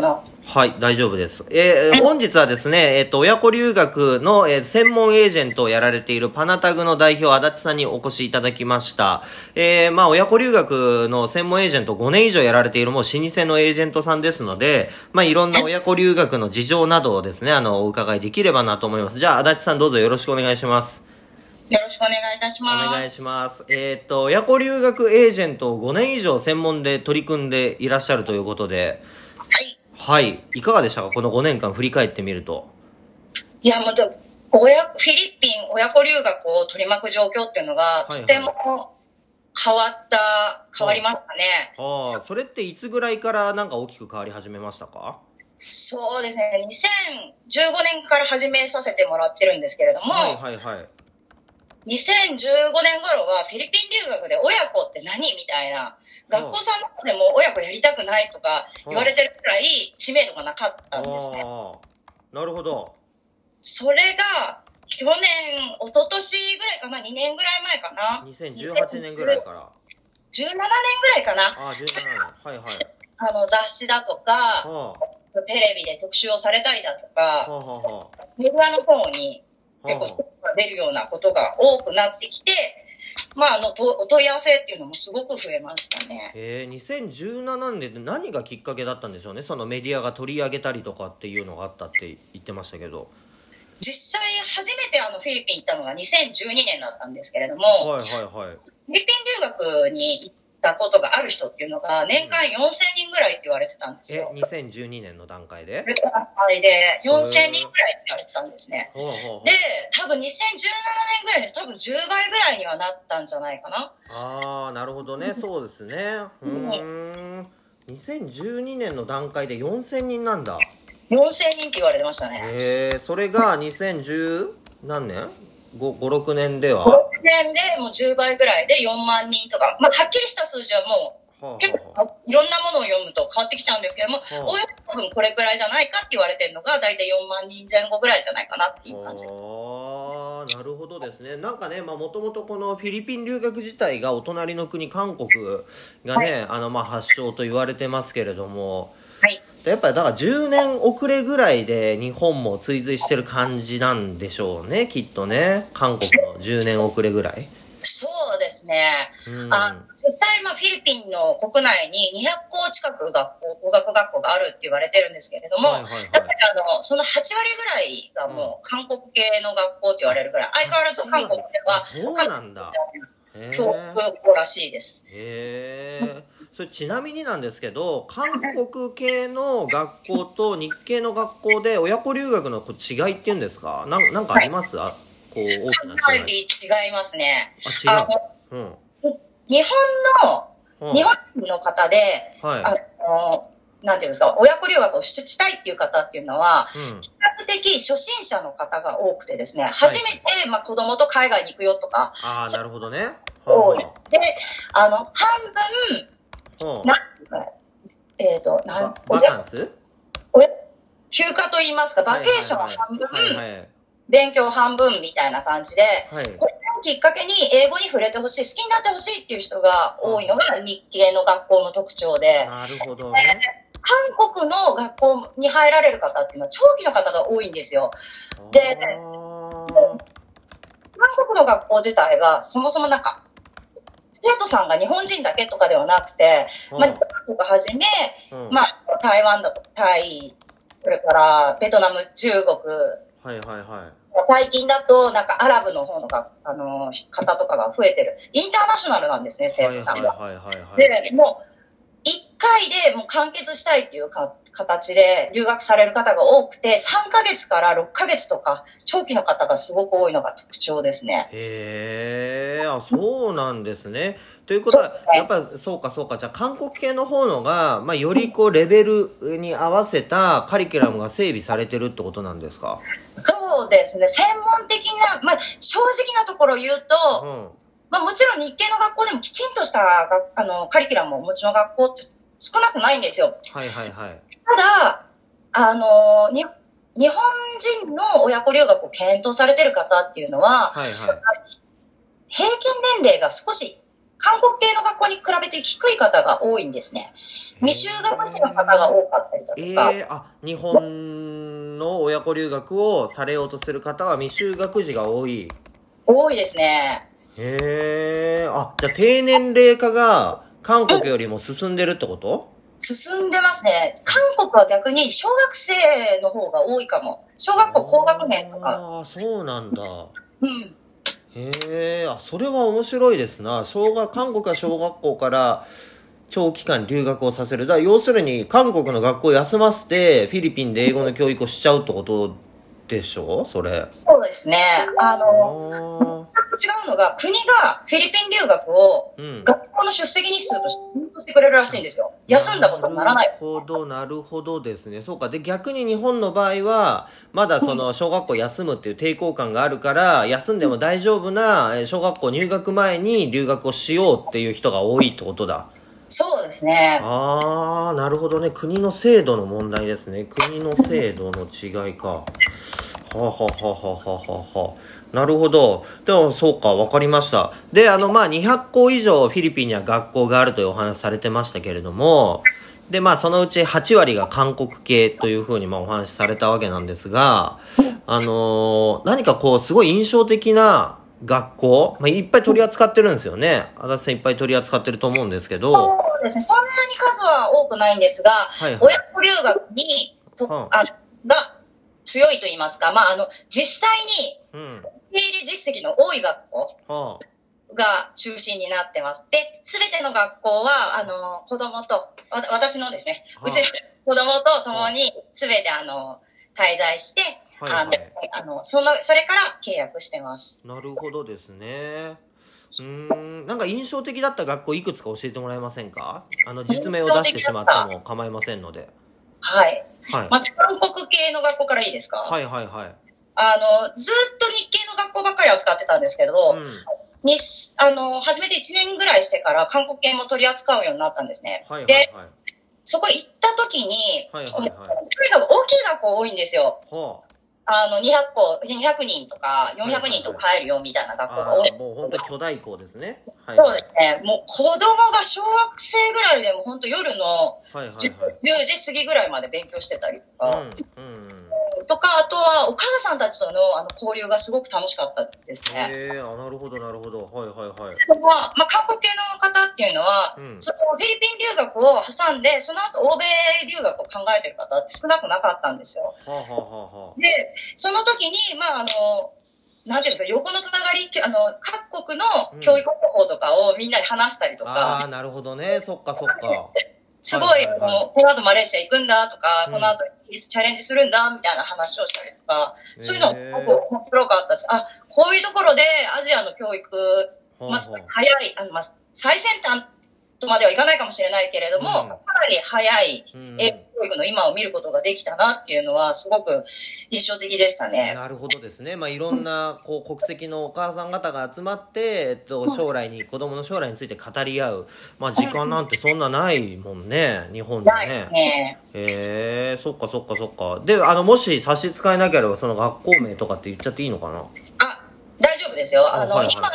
かな？はい、大丈夫です。えー本日はですね、えっ、と、親子留学の、えー専門エージェントをやられているパナタグの代表、足立さんにお越しいただきました。えーまあ、親子留学の専門エージェント5年以上やられているもう老舗のエージェントさんですので、まあ、いろんな親子留学の事情などをですね、あの、お伺いできればなと思います。じゃあ、足立さんどうぞよろしくお願いします。よろしくお願いいたしおます。願いします。えっ、と、親子留学エージェントを5年以上専門で取り組んでいらっしゃるということで、はい。はい。いかがでしたか？この5年間振り返ってみると。いや、また、親、フィリピン親子留学を取り巻く状況っていうのが、いはいとても変わった、変わりましたね。ああ、それっていつぐらいからなんか大きく変わり始めましたか？そうですね、2015年から始めさせてもらってるんですけれども、はいはいはい。2015年頃はフィリピン留学で親子って何みたいな、学校さんの方でも親子やりたくないとか言われてるくらい知名度がなかったんですね。なるほど。それが、去年、一昨年ぐらいかな、2年ぐらい前かな、2018年ぐらいから。17年ぐらいかな、ああ、17年。はいはい。あの雑誌だとか、はテレビで特集をされたりだとあ、か、メディアの方に結構出るようなことが多くなってきて、まあ、あの、とお問い合わせっていうのもすごく増えましたね。えー、2017年で何がきっかけだったんでしょうねそのメディアが取り上げたりとかっていうのがあったって言ってましたけど。実際、初めてあのフィリピン行ったのが2012年だったんですけれども、はいはいはい。フィリピン留学に行ったことがある人っていうのが、年間4000人ぐらいって言われてたんですえよ。、2012年の段階で？それからで4000人ぐらいって言われてたんですね。で、多分2017年ぐらいです。多分10倍ぐらいにはなったんじゃないかな。ああなるほどねそうですねうーん2012年の段階で4000人なんだ4000人って言われてましたね。へえそれが2010何年？56年では？5は年でもう10倍ぐらいで4万人とか、まあ、はっきりした数字はもう結構いろんなものを読むと変わってきちゃうんですけども、あ。おおよそ多分これくらいじゃないかって言われてるのが大体4万人前後ぐらいじゃないかなっていう感じ。ああなるほどですね。なんかねもともとこのフィリピン留学自体がお隣の国韓国がね、あのまあ発祥と言われてますけれどもはい。やっぱりだから10年遅れぐらいで日本も追随してる感じなんでしょうねきっとね。韓国の10年遅れぐらい。そうですね。うん。あ実際、まあ、フィリピンの国内に200校近く学校、語学学校があるって言われてるんですけれども、はいはいはい。やっぱりあの、その8割ぐらいがもう韓国系の学校って言われるぐらい、相変わらず韓国ではあそうなんだ。へ教育校らしいです。えへえそれちなみになんですけど韓国系の学校と日系の学校で親子留学のこう違いっていうんですか？なんなんかあります、あこう大きかなな違い。り違いますね。ああ違うの、日本うん。の、日本人の方で、はい。あの、なんていうんですか、親子留学をししたいっていう方っていうのは、うん。比較的初心者の方が多くてですね、初めて、まあ、子供と海外に行くよとか、ああなるほどね。は。で、あの、半分、あはあなん。えっ、と、なんババカンス？親休暇と言いますか、バケーション半分、勉強半分みたいな感じで、はい。これをきっかけに英語に触れてほしい、好きになってほしいっていう人が多いのが日系の学校の特徴で、なるほどね。韓国の学校に入られる方っていうのは長期の方が多いんですよ。で韓国の学校自体がそもそもなんか、生徒さんが日本人だけとかではなくて、まあ、韓国はじめ、うん。まあ、台湾だと、タイ、それからベトナム、中国、はいはいはい。最近だと、なんかアラブの方のが、あの、方とかが増えてる。インターナショナルなんですね、生徒さんが。はいはいはいはいで、もう、一回でもう完結したいっていうか形で留学される方が多くて、3ヶ月から6ヶ月とか、長期の方がすごく多いのが特徴ですね。へえ、あ、そうなんですね。ということはねやっぱそうかそうか。じゃあ韓国系の方のが、まあ、よりこうレベルに合わせたカリキュラムが整備されてるってことなんですか？そうですね、専門的な、まあ、正直なところ言ううと、ん。まあ、もちろん日系の学校でもきちんとしたがあのカリキュラムをお持ちの学校って少なくないんですよ。はいはいはい。ただ、あの、に日本人の親子留学を検討されてる方っていうのは、はいはい。平均年齢が少し韓国系の学校に比べて低い方が多いんですね。未就学児の方が多かったりだとえか、えあ、日本の親子留学をされようとする方は未就学児が多い。多いですね。へえ、あ、じゃあ低年齢化が韓国よりも進んでるってこと？進んでますね。韓国は逆に小学生の方が多いかも。小学校高学年とか。ああ、そうなんだ。うん。へえ、あ、それは面白いですな。小学、韓国は小学校から長期間留学をさせる。だ要するに韓国の学校を休ませてフィリピンで英語の教育をしちゃうってことでしょ？それ。そうですね。ああの、違うのが、国がフィリピン留学をうん。学校の出席日数としてカウントしてくれるらしいんですよ。休んだことにならないな。るほど、なるほどですね。そうか。で、逆に日本の場合は、まだその、小学校休むっていう抵抗感があるから、休んでも大丈夫な、えー小学校入学前に留学をしようっていう人が多いってことだ。そうですね。あー、なるほどね。国の制度の問題ですね。国の制度の違いか。はあ、はあはあはあはあなるほど。でも、そうか、わかりました。で、あの、まあ、200校以上フィリピンには学校があるというお話されてましたけれども、で、まあ、そのうち8割が韓国系というふうに、まあ、お話しされたわけなんですが、あのー何かこう、すごい印象的な学校、まあ、いっぱい取り扱ってるんですよね。足立さんいっぱい取り扱ってると思うんですけど、そうですね。そんなに数は多くないんですが、はいはい親子留学にと、うんあが強いと言いますか、まあ、あの、実際にうん。受け入れ実績の多い学校はが中心になってます。で、すべての学校は、あの、子供と、わ私のですね、はあうちの子供と共にすべてあの、滞在して、はいはいあの、あの、その、それから契約してます。なるほどですね。うーん、なんか印象的だった学校いくつか教えてもらえませんか？あの、実名を出してしまっても構いませんので。はい。はい。まず、韓国系の学校からいいですか？はいはいはい。あの、ずっと日系の学校ばっかり扱ってたんですけど、うん。に、あの、初めて1年ぐらいしてから韓国系も取り扱うようになったんですね。はいはいで、はい。そこ行った時に、はいはいはいとにかく大きい学校多いんですよ。はあの、200校、200人とか400人とか入るよみたいな学校あ。が多い。もう本当に巨大校ですね。はい。そうですね。もう子供が小学生ぐらいでも本当夜のはいはい10はい。10時過ぎぐらいまで勉強してたりとか、うん。うん。とか、あとはお母さんたちとのあの交流がすごく楽しかったですね。へえ、あ、なるほどなるほど。はいはいはい。まあ、まあ、韓国系の方っていうのは、うんそのフィリピン留学を挟んで、その後欧米留学を考えてる方って少なくなかったんですよ。はあ、はあはあはで、その時に、まあ、あの、なんていうんですか、横のつながり、あの、各国の教育方法とかをみんなで話したりとあ、か、ああ、なるほどね。そっかそっか。すごい、はいはいはいあのこの後マレーシア行くんだとか、うんこの後チャレンジするんだみたいな話をしたりとか、そういうのすへごく面白かったし、あ、こういうところでアジアの教育、はあまあ、早い、あの、まあ、最先端とまではいかないかもしれないけれども、うんかなり早いうん英語教育の今を見ることができたなっていうのは、すごく印象的でしたね。なるほどですね。まあ、いろんな、こう、国籍のお母さん方が集まって、えっと、将来に、子供の将来について語り合う。まあ、時間なんてそんなないもんね。日本でね。ね。へえ、そっかそっかそっか。で、あの、もし差し支えなければ、その学校名とかって言っちゃっていいのかな？あ、大丈夫ですよ。あの、はいはい今、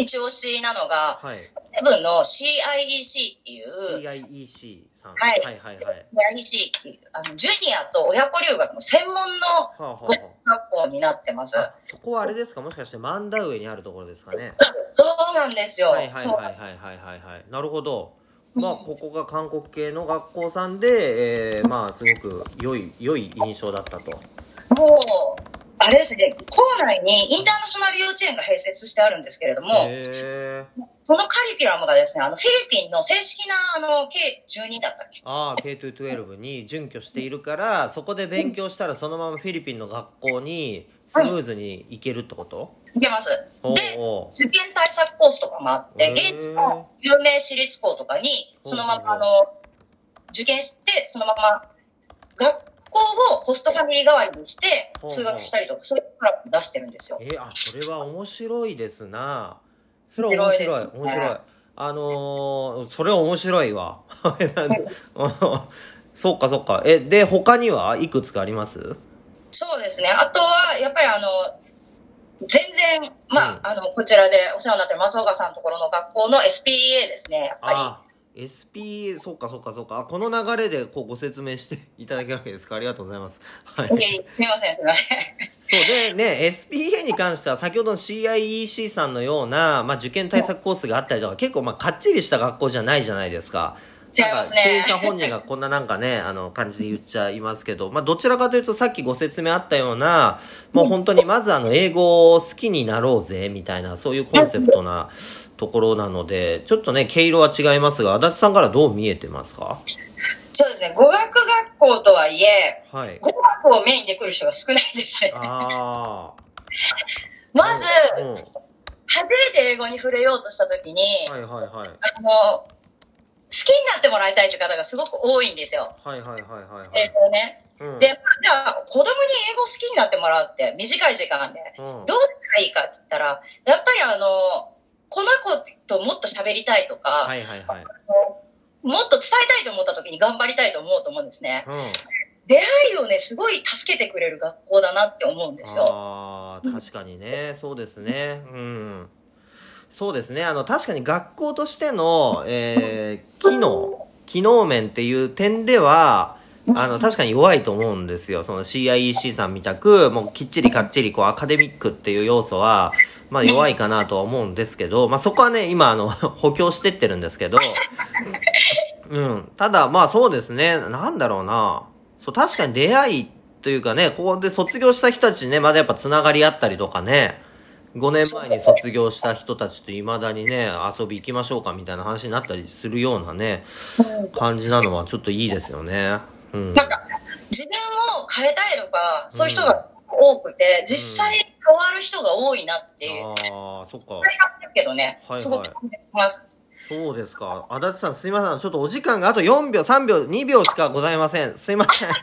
一押しなのが、はい。セブンの CIEC っていう、CIEC さん。はいはいはいはい。CIEC っていう、あの、ジュニアと親子留学の専門のはあ、はあは語学校になってます。あ、そこはあれですか？もしかして、マンダウエにあるところですかね？そうなんですよ。はいはいはいはいはいはいはい。なるほど。まあ、ここが韓国系の学校さんで、えー、まあ、すごく良い、良い印象だったと。もう、あれですね、校内にインターナショナル幼稚園が併設してあるんですけれども、へえ。そのカリキュラムがですね、あの、フィリピンの正式な、あの、計12だったっけ？ああ、K212 に準拠しているから、そこで勉強したらそのままフィリピンの学校にスムーズに行けるってこと、いけます。で、受験対策コースとかもあって、現地の有名私立校とかに、そのまま、あの、受験して、そのまま、学校をホストファミリー代わりにして通学したりとか、そういうプラン出してるんですよ。えー、あ、それは面白いですな。それは面白い。面白い面白い。あのー、それは面白いわ。そっかそっか。え、で、他にはいくつかあります？そうですね。あとは、やっぱりあの、全然、まあ、うんあの、こちらでお世話になってる松岡さんのところの学校の SPA ですね、やっぱり。あ SPA、そうかそうかそうか。あこの流れでこうご説明していただけるわけですか。ありがとうございます。はい。いすみません、すみません。そうでね、SPA に関しては先ほどの CIEC さんのような、まあ、受験対策コースがあったりとか、結構まあかっちりした学校じゃないじゃないですか。違いますね経営者本人がこんななんかね、あの感じで言っちゃいますけど、まあどちらかというとさっきご説明あったような、もう本当にまずあの英語を好きになろうぜ、みたいな、そういうコンセプトなところなので、ちょっとね、毛色は違いますが、足立さんからどう見えてますか？そうですね、語学学校とはいえ、はい。語学をメインで来る人が少ないですね。ああ。まず、うん。はい初めて英語に触れようとしたときに、はいはい。あの、好きになってもらいたいという方がすごく多いんですよ。はいはいはいはいはい。英語をね。うんで、じゃあ、子供に英語好きになってもらうって短い時間で、うんどうしたらいいかって言ったら、やっぱりあの、この子ともっと喋りたいとか、はいはいはい。もっと伝えたいと思った時に頑張りたいと思うと思うんですね。うん。出会いをね、すごい助けてくれる学校だなって思うんですよ。ああ、確かにね、そうですね。うん。そうですね。あの、確かに学校としての、えー、機能、機能面っていう点では、あの、確かに弱いと思うんですよ。その CIEC さんみたく、もうきっちりかっちり、こう、アカデミックっていう要素は、まあ弱いかなとは思うんですけど、まあそこはね、今、あの、補強してってるんですけど、うん。ただ、まあそうですね。なんだろうな。そう、確かに出会いというかね、ここで卒業した人たちね、まだやっぱつながりあったりとかね、5年前に卒業した人たちと未だにね、遊び行きましょうかみたいな話になったりするようなね、感じなのはちょっといいですよね。うん。なんか、自分を変えたいとか、そういう人が多くて、実際変わる人が多いなっていう、ああ、そっかですけどね、はいはいすごく感じます。そうですか。足立さんすいません。ちょっとお時間があと4秒、3秒、2秒しかございません。すいません。